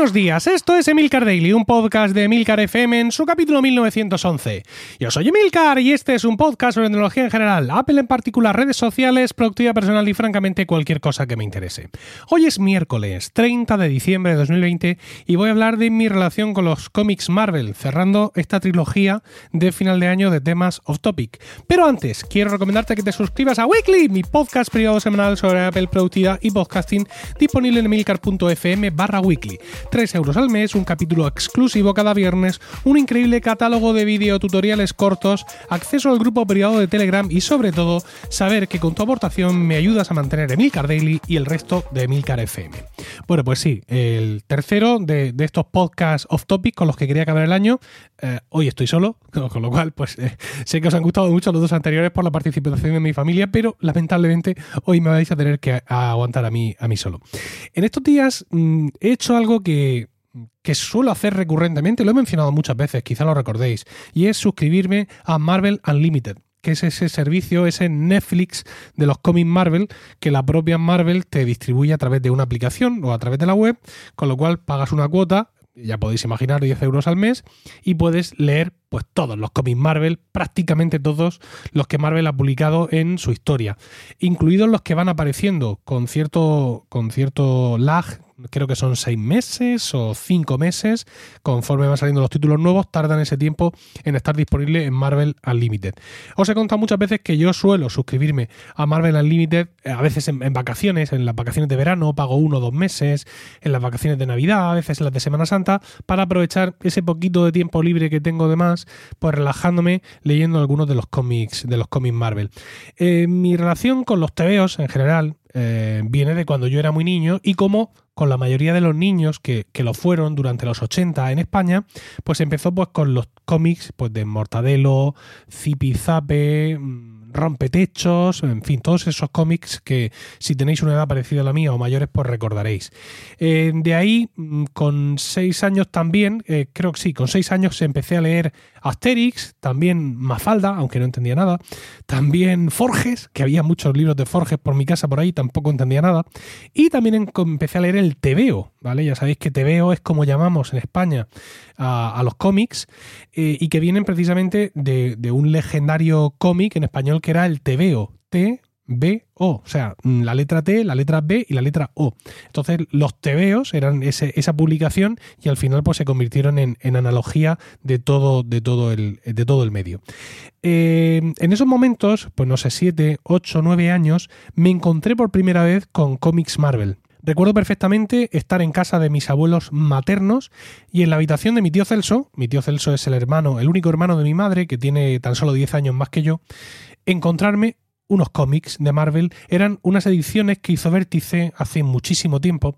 Buenos días, esto es Emilcar Daily, un podcast de Emilcar FM en su capítulo 1911. Yo soy Emilcar y este es un podcast sobre tecnología en general, Apple en particular, redes sociales, productividad personal y francamente cualquier cosa que me interese. Hoy es miércoles 30 de diciembre de 2020 y voy a hablar de mi relación con los cómics Marvel, cerrando esta trilogía de final de año de temas off topic. Pero antes, quiero recomendarte que te suscribas a Weekly, mi podcast privado semanal sobre Apple, productividad y podcasting, disponible en emilcar.fm barra weekly. 3 euros al mes, un capítulo exclusivo cada viernes, un increíble catálogo de videotutoriales cortos, acceso al grupo privado de Telegram y sobre todo saber que con tu aportación me ayudas a mantener Emilcar Daily y el resto de Emilcar FM. Bueno, pues sí, el tercero de, estos podcasts off topic con los que quería acabar el año. Eh, hoy estoy solo, con lo cual, pues eh, sé que os han gustado mucho los dos anteriores por la participación de mi familia, pero lamentablemente hoy me vais a tener que aguantar a mí, a mí solo. En estos días mm, he hecho algo que que suelo hacer recurrentemente, lo he mencionado muchas veces, quizá lo recordéis, y es suscribirme a Marvel Unlimited que es ese servicio, ese Netflix de los cómics Marvel que la propia Marvel te distribuye a través de una aplicación o a través de la web, con lo cual pagas una cuota, ya podéis imaginar 10 euros al mes, y puedes leer pues todos los cómics Marvel, prácticamente todos los que Marvel ha publicado en su historia, incluidos los que van apareciendo con cierto, con cierto lag creo que son seis meses o cinco meses, conforme van saliendo los títulos nuevos, tardan ese tiempo en estar disponible en Marvel Unlimited. Os he contado muchas veces que yo suelo suscribirme a Marvel Unlimited, eh, a veces en, vacaciones, en las vacaciones de verano, pago uno o dos meses, en las vacaciones de Navidad, a veces en las de Semana Santa, para aprovechar ese poquito de tiempo libre que tengo de más, pues relajándome leyendo algunos de los cómics, de los cómics Marvel. Eh, mi relación con los TVOs en general, eh, viene de cuando yo era muy niño y como con la mayoría de los niños que, lo fueron durante los 80 en España, pues empezó pues con los cómics pues de Mortadelo, Zipizape, mm, Rompetechos, en fin, todos esos cómics que si tenéis una edad parecida a la mía o mayores, pues recordaréis. Eh, de ahí, mm, con seis años también, eh, creo que sí, con seis años empecé a leer Asterix, también Mafalda, aunque no entendía nada, también Forges, que había muchos libros de Forges por mi casa por ahí, tampoco entendía nada, y también empecé a leer el Tebeo, ¿vale? Ya sabéis que Tebeo es como llamamos en España a, los cómics, eh, y que vienen precisamente de, de un legendario cómic en español que era el Tebeo, T B, O. O sea, mm, la letra T, la letra B y la letra O. Entonces, los tebeos eran esa publicación y al final pues, se convirtieron en, analogía de todo, de, todo el, de todo el medio. Eh, en esos momentos, pues no sé, 7, 8, 9 años, me encontré por primera vez con cómics Marvel. Recuerdo perfectamente estar en casa de mis abuelos maternos y en la habitación de mi tío Celso, mi tío Celso es el hermano, el único hermano de mi madre, que tiene tan solo 10 años más que yo, encontrarme unos cómics de Marvel, eran unas ediciones que hizo Vértice hace muchísimo tiempo,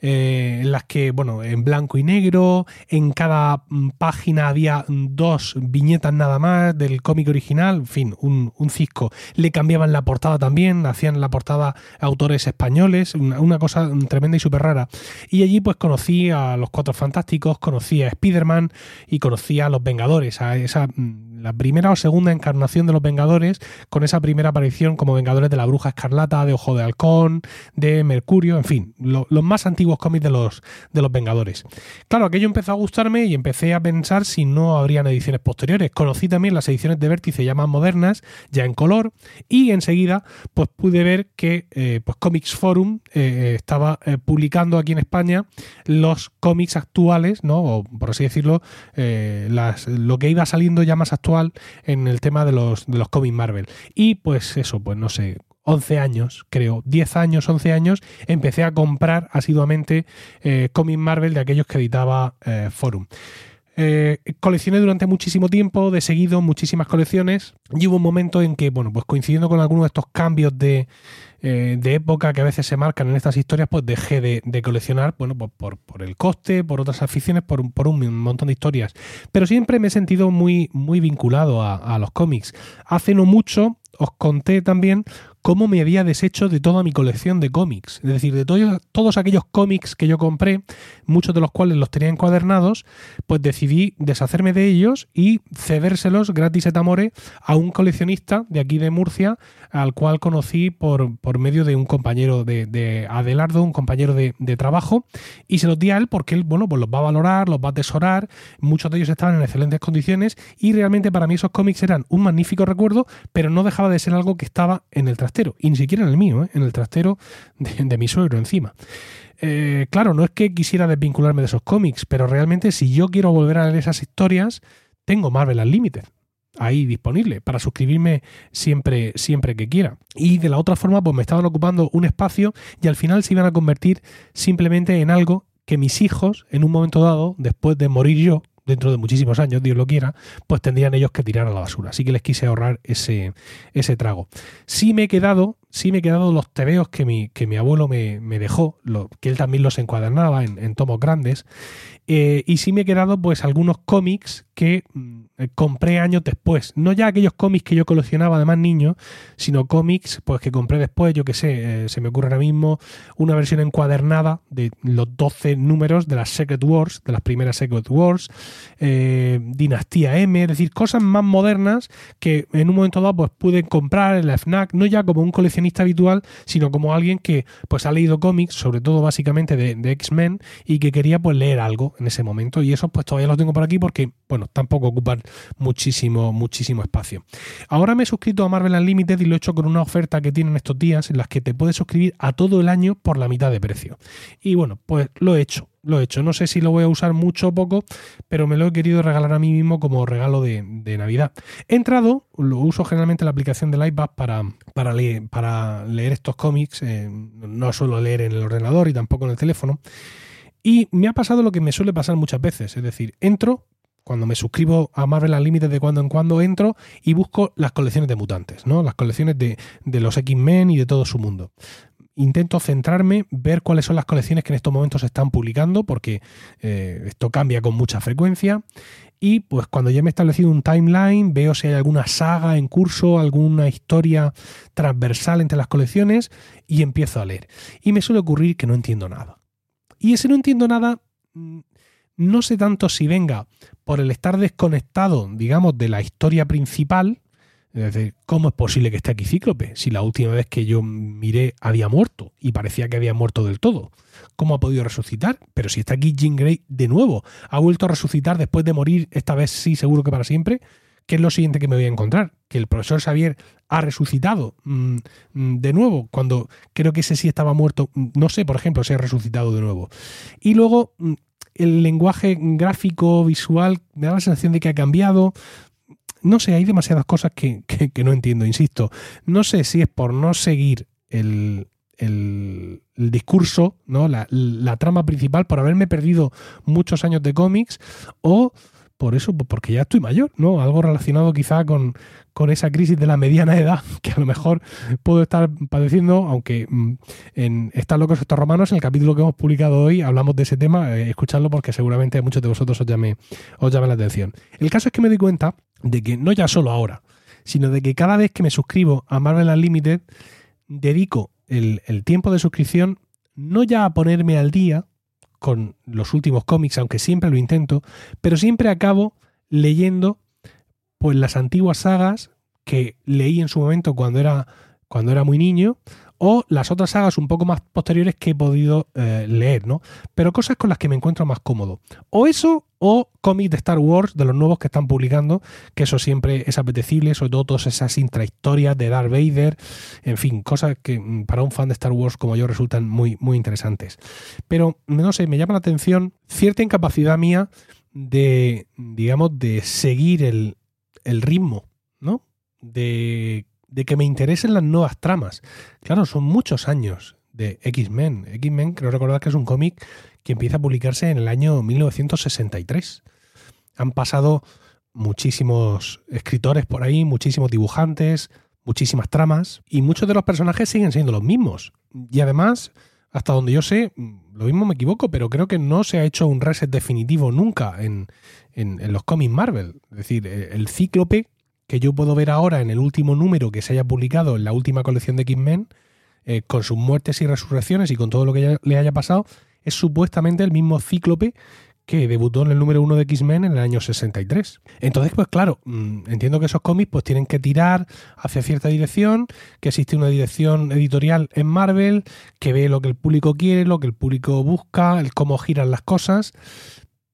eh, en las que, bueno, en blanco y negro, en cada mm, página había dos viñetas nada más del cómic original, en fin, un, cisco. Le cambiaban la portada también, hacían la portada autores españoles, una, cosa tremenda y súper rara. Y allí pues conocí a los Cuatro Fantásticos, conocí a Spider-Man y conocí a los Vengadores, a esa mm, la primera o segunda encarnación de los Vengadores, con esa primera aparición como Vengadores de la Bruja Escarlata, de Ojo de Halcón, de Mercurio, en fin, los más antiguos cómics de los, de los Vengadores. Claro, aquello empezó a gustarme y empecé a pensar si no habrían ediciones posteriores. Conocí también las ediciones de Vértice ya más modernas, ya en color, y enseguida pues pude ver que eh, pues Comics Forum eh, estaba eh, publicando aquí en España los cómics actuales, ¿no? O por así decirlo, las, lo que iba saliendo ya más actual en el tema de los, de los cómics Marvel. Y pues eso, pues no sé, 11 años, creo, 10 años, 11 años, empecé a comprar asiduamente eh, cómics Marvel de aquellos que editaba eh, Forum. Eh, coleccioné durante muchísimo tiempo, de seguido, muchísimas colecciones, y hubo un momento en que, bueno, pues coincidiendo con algunos de estos cambios de, eh, de época que a veces se marcan en estas historias, pues dejé de, coleccionar, bueno, pues por, por, el coste, por otras aficiones, por, por, un montón de historias. Pero siempre me he sentido muy, muy vinculado a, los cómics. Hace no mucho os conté también cómo me había deshecho de toda mi colección de cómics. Es decir, de todos aquellos cómics que yo compré, muchos de los cuales los tenía encuadernados, pues decidí deshacerme de ellos y cedérselos gratis et amore a un coleccionista de aquí de Murcia, al cual conocí por, por medio de un compañero de, Adelardo, un compañero de, trabajo, y se los di a él porque él, bueno, pues los va a valorar, los va a atesorar, muchos de ellos estaban en excelentes condiciones y realmente para mí esos cómics eran un magnífico recuerdo, pero no dejaba de ser algo que estaba en el trastero, y ni siquiera en el mío, ¿eh? en el trastero de, mi suegro encima. Eh, claro, no es que quisiera desvincularme de esos cómics, pero realmente si yo quiero volver a leer esas historias, tengo Marvel Unlimited ahí disponible para suscribirme siempre, siempre que quiera. Y de la otra forma, pues me estaban ocupando un espacio y al final se iban a convertir simplemente en algo que mis hijos, en un momento dado, después de morir yo, dentro de muchísimos años, Dios lo quiera, pues tendrían ellos que tirar a la basura. Así que les quise ahorrar ese, ese trago. Sí me he quedado, sí me he quedado los tebeos que mi, que mi abuelo me, dejó, lo, que él también los encuadernaba en, en tomos grandes, eh, y sí me he quedado pues algunos cómics que mm, compré años después. No ya aquellos cómics que yo coleccionaba de más niño, sino cómics pues que compré después, yo que sé, eh, se me ocurre ahora mismo una versión encuadernada de los 12 números de las Secret Wars, de las primeras Secret Wars, eh, Dinastía M, es decir, cosas más modernas que en un momento dado pues pude comprar en la FNAC, no ya como un coleccionista habitual, sino como alguien que pues ha leído cómics, sobre todo básicamente de, de X-Men, y que quería pues leer algo en ese momento. Y eso pues todavía los tengo por aquí porque, bueno, tampoco ocupan muchísimo, muchísimo espacio. Ahora me he suscrito a Marvel Unlimited y lo he hecho con una oferta que tienen estos días en las que te puedes suscribir a todo el año por la mitad de precio. Y bueno, pues lo he hecho lo he hecho. No sé si lo voy a usar mucho o poco, pero me lo he querido regalar a mí mismo como regalo de, Navidad. He entrado, lo uso generalmente la aplicación del iPad para, para, leer, para leer estos cómics. Eh, no suelo leer en el ordenador y tampoco en el teléfono. Y me ha pasado lo que me suele pasar muchas veces, es decir, entro, cuando me suscribo a Marvel Unlimited de cuando en cuando entro y busco las colecciones de mutantes, ¿no? Las colecciones de, los X-Men y de todo su mundo intento centrarme, ver cuáles son las colecciones que en estos momentos se están publicando, porque eh, esto cambia con mucha frecuencia. Y pues cuando ya me he establecido un timeline, veo si hay alguna saga en curso, alguna historia transversal entre las colecciones y empiezo a leer. Y me suele ocurrir que no entiendo nada. Y ese no entiendo nada, mm, no sé tanto si venga por el estar desconectado, digamos, de la historia principal, es decir, ¿cómo es posible que esté aquí Cíclope? Si la última vez que yo miré había muerto y parecía que había muerto del todo. ¿Cómo ha podido resucitar? Pero si está aquí Jean Grey de nuevo, ha vuelto a resucitar después de morir, esta vez sí, seguro que para siempre. ¿Qué es lo siguiente que me voy a encontrar? Que el profesor Xavier ha resucitado mm, mm, de nuevo, cuando creo que ese sí estaba muerto. Mm, no sé, por ejemplo, si ha resucitado de nuevo. Y luego el lenguaje gráfico, visual, me da la sensación de que ha cambiado. No sé, hay demasiadas cosas que, no entiendo, insisto. No sé si es por no seguir el, el, discurso, ¿no? La, la, trama principal, por haberme perdido muchos años de cómics, o por eso, pues porque ya estoy mayor, ¿no? Algo relacionado quizá con, con esa crisis de la mediana edad que a lo mejor puedo estar padeciendo, aunque mm, en Están locos estos romanos, en el capítulo que hemos publicado hoy, hablamos de ese tema, eh, escuchadlo porque seguramente a muchos de vosotros os llame, os llame la atención. El caso es que me doy cuenta de que no ya solo ahora, sino de que cada vez que me suscribo a Marvel Unlimited, dedico el, el tiempo de suscripción no ya a ponerme al día, con los últimos cómics, aunque siempre lo intento, pero siempre acabo leyendo pues las antiguas sagas que leí en su momento cuando era, cuando era muy niño, o las otras sagas un poco más posteriores que he podido eh, leer, ¿no? Pero cosas con las que me encuentro más cómodo. O eso, o cómics de Star Wars, de los nuevos que están publicando, que eso siempre es apetecible, sobre todo todas esas intrahistorias de Darth Vader, en fin, cosas que mm, para un fan de Star Wars como yo resultan muy, muy interesantes. Pero, no sé, me llama la atención cierta incapacidad mía de, digamos, de seguir el, el ritmo, ¿no? De de que me interesen las nuevas tramas. Claro, son muchos años de X-Men. X-Men, creo recordar que es un cómic que empieza a publicarse en el año 1963. Han pasado muchísimos escritores por ahí, muchísimos dibujantes, muchísimas tramas, y muchos de los personajes siguen siendo los mismos. Y además, hasta donde yo sé, lo mismo me equivoco, pero creo que no se ha hecho un reset definitivo nunca en, en los cómics Marvel. Es decir, el cíclope que yo puedo ver ahora en el último número que se haya publicado en la última colección de X-Men, eh, con sus muertes y resurrecciones y con todo lo que le haya pasado, es supuestamente el mismo cíclope que debutó en el número uno de X-Men en el año 63. Entonces, pues claro, mm, entiendo que esos cómics pues tienen que tirar hacia cierta dirección, que existe una dirección editorial en Marvel, que ve lo que el público quiere, lo que el público busca, el cómo giran las cosas.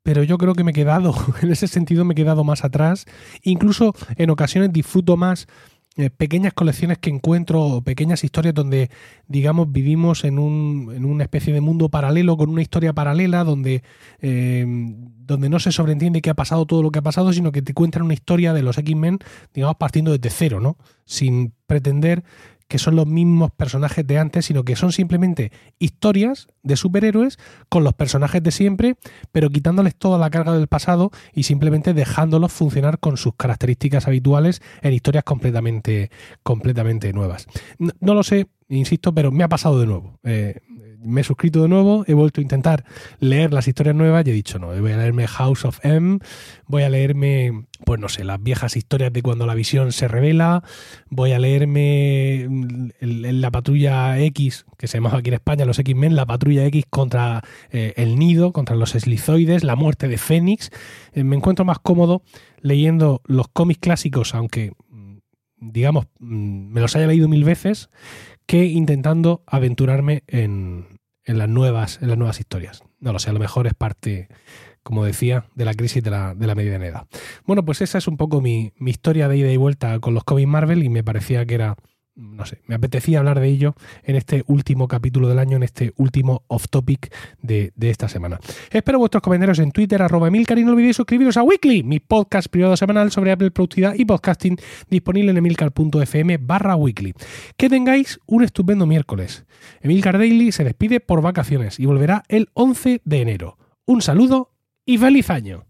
Pero yo creo que me he quedado, en ese sentido me he quedado más atrás. Incluso en ocasiones disfruto más eh, pequeñas colecciones que encuentro, pequeñas historias donde, digamos, vivimos en, un, en una especie de mundo paralelo, con una historia paralela, donde, eh, donde no se sobreentiende que ha pasado todo lo que ha pasado, sino que te cuentan una historia de los X-Men, digamos, partiendo desde cero, ¿no? Sin pretender que son los mismos personajes de antes, sino que son simplemente historias de superhéroes con los personajes de siempre, pero quitándoles toda la carga del pasado y simplemente dejándolos funcionar con sus características habituales en historias completamente, completamente nuevas. No, lo sé, insisto, pero me ha pasado de nuevo. Eh, me he suscrito de nuevo, he vuelto a intentar leer las historias nuevas y he dicho, no, voy a leerme House of M, voy a leerme, pues no sé, las viejas historias de cuando la visión se revela, voy a leerme la patrulla X, que se llama aquí en España los X-Men, la patrulla X contra eh, el nido, contra los eslizoides, la muerte de Fénix. Eh, me encuentro más cómodo leyendo los cómics clásicos, aunque mm, digamos, mm, me los haya leído mil veces, que intentando aventurarme en, en las nuevas, en las nuevas historias. No lo sé, a lo mejor es parte, como decía, de la crisis de la, de la mediana edad. Bueno, pues esa es un poco mi, mi historia de ida y vuelta con los cómics Marvel y me parecía que era no sé, me apetecía hablar de ello en este último capítulo del año, en este último off topic de, esta semana. Espero vuestros comentarios en Twitter, arroba Emilcar, y no olvidéis suscribiros a Weekly, mi podcast privado semanal sobre Apple Productividad y Podcasting, disponible en emilcar.fm barra weekly. Que tengáis un estupendo miércoles. Emilcar Daily se despide por vacaciones y volverá el 11 de enero. Un saludo y feliz año.